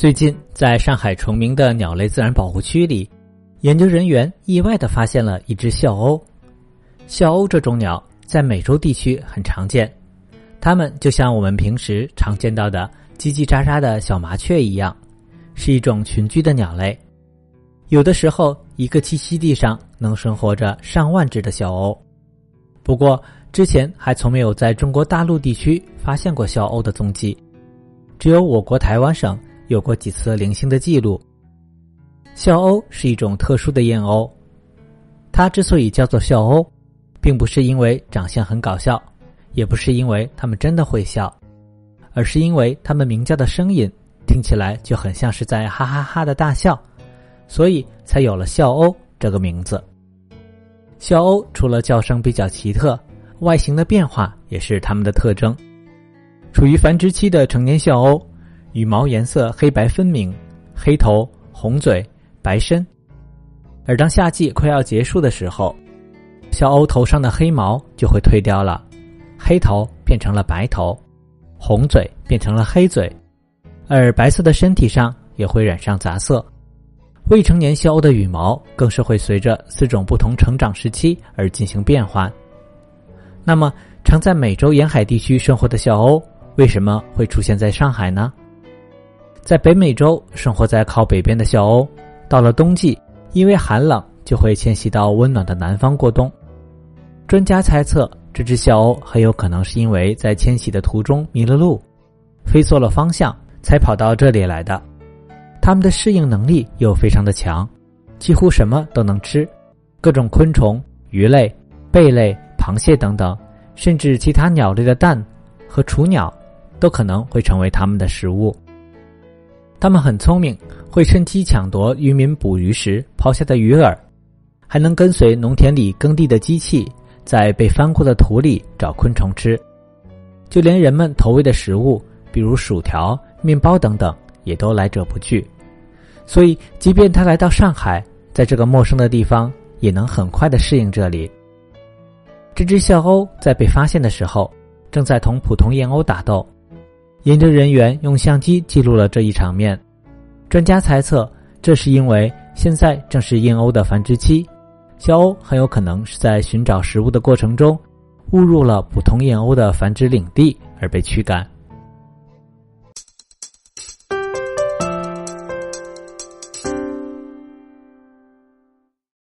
最近，在上海崇明的鸟类自然保护区里，研究人员意外的发现了一只笑鸥。笑鸥这种鸟在美洲地区很常见，它们就像我们平时常见到的叽叽喳喳的小麻雀一样，是一种群居的鸟类。有的时候，一个栖息地上能生活着上万只的笑鸥。不过，之前还从没有在中国大陆地区发现过笑鸥的踪迹，只有我国台湾省有过几次零星的记录。笑鸥是一种特殊的燕鸥，它之所以叫做笑鸥。并不是因为长相很搞笑，也不是因为他们真的会笑，而是因为他们鸣叫的声音听起来就很像是在哈哈哈的大笑，所以才有了笑鸥这个名字。笑鸥除了叫声比较奇特，外形的变化也是它们的特征。处于繁殖期的成年笑鸥，羽毛颜色黑白分明，黑头、红嘴、白身，而当夏季快要结束的时候。小鸥头上的黑毛就会褪掉了，黑头变成了白头，红嘴变成了黑嘴，而白色的身体上也会染上杂色。未成年笑鸥的羽毛更是会随着四种不同成长时期而进行变换。那么，常在美洲沿海地区生活的小鸥为什么会出现在上海呢？在北美洲生活在靠北边的笑鸥，到了冬季，因为寒冷，就会迁徙到温暖的南方过冬。专家猜测，这只笑鸥很有可能是因为在迁徙的途中迷了路，飞错了方向，才跑到这里来的。它们的适应能力又非常的强，几乎什么都能吃，各种昆虫、鱼类、贝类、螃蟹等等，甚至其他鸟类的蛋和雏鸟，都可能会成为它们的食物。它们很聪明，会趁机抢夺渔民捕鱼时抛下的鱼饵，还能跟随农田里耕地的机器。在被翻过的土里找昆虫吃，就连人们投喂的食物，比如薯条、面包等等，也都来者不拒。所以，即便他来到上海，在这个陌生的地方，也能很快的适应这里。这只笑鸥在被发现的时候，正在同普通燕鸥打斗。研究人员用相机记录了这一场面。专家猜测，这是因为现在正是燕鸥的繁殖期。小鸥很有可能是在寻找食物的过程中，误入了普通燕鸥的繁殖领地而被驱赶。